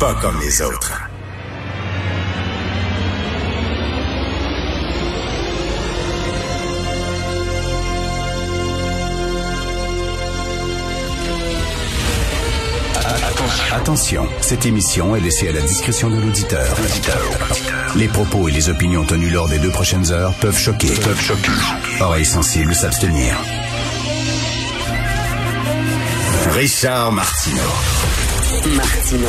Pas comme les autres. Attention, cette émission est laissée à la discrétion de l'auditeur. Les propos et les opinions tenues lors des deux prochaines heures peuvent choquer. Peuvent choquer. Oreilles sensibles s'abstenir. Richard Martineau. Martino.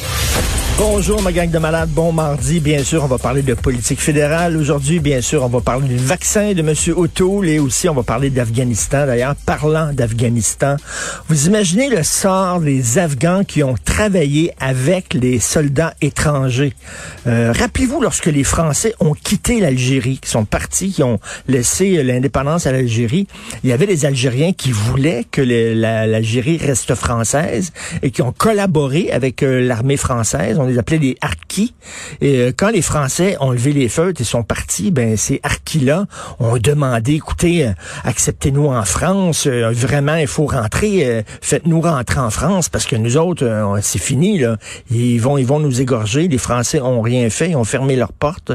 Bonjour ma gang de malades, bon mardi. Bien sûr, on va parler de politique fédérale. Aujourd'hui, bien sûr, on va parler du vaccin de M. O'Toole et aussi on va parler d'Afghanistan. D'ailleurs, parlant d'Afghanistan, vous imaginez le sort des Afghans qui ont travaillé avec les soldats étrangers. Euh, Rappelez-vous lorsque les Français ont quitté l'Algérie, qui sont partis, qui ont laissé l'indépendance à l'Algérie, il y avait des Algériens qui voulaient que l'Algérie reste française et qui ont collaboré avec euh, l'armée française. On les appelait les harkis. Et euh, quand les Français ont levé les feutres et sont partis, ben ces harkis-là ont demandé, écoutez, euh, acceptez-nous en France. euh, vraiment, il faut rentrer. Faites-nous rentrer en France parce que nous autres, c'est fini là. Ils vont, ils vont nous égorger. Les Français ont rien fait, ils ont fermé leurs portes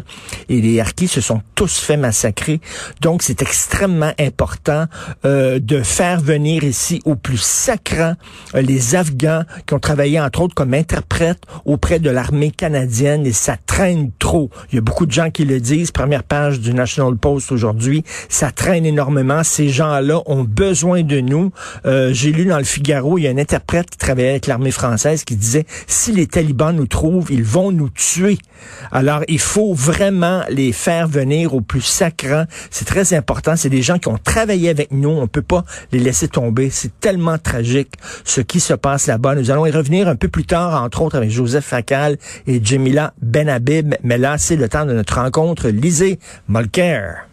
et les harkis se sont tous fait massacrer. Donc, c'est extrêmement important euh, de faire venir ici au plus sacrant les Afghans qui ont travaillé entre autres comme interprètes auprès de l'armée canadienne et ça traîne trop. Il y a beaucoup de gens qui le disent. Première page du National Post aujourd'hui, ça traîne énormément. Ces gens-là ont besoin de nous. Euh, J'ai lu dans le Figaro, il y a un interprète qui travaillait avec l'armée française qui disait si les talibans nous trouvent, ils vont nous tuer. Alors, il faut vraiment les faire venir au plus sacrant. C'est très important. C'est des gens qui ont travaillé avec nous. On peut pas les laisser tomber. C'est tellement tragique ce qui se passe là-bas. Nous allons y revenir un peu plus tard, entre autres avec Joseph Facal et Jamila Benhabib. Mais là, c'est le temps de notre rencontre. Lisez Molker.